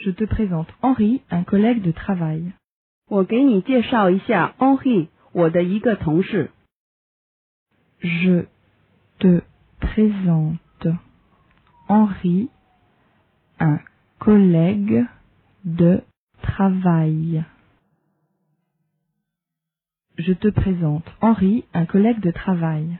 Je te présente Henri, un collègue de travail. Je te présente Henri, un collègue de travail. Je te présente Henri, un collègue de travail.